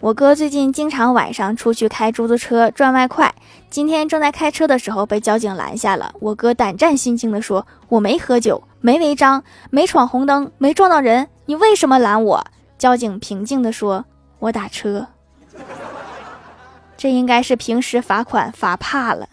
我哥最近经常晚上出去开出租车赚外快，今天正在开车的时候被交警拦下了，我哥胆战心惊地说，我没喝酒，没违章，没闯红灯，没撞到人，你为什么拦我？交警平静地说，我打车。这应该是平时罚款罚怕了。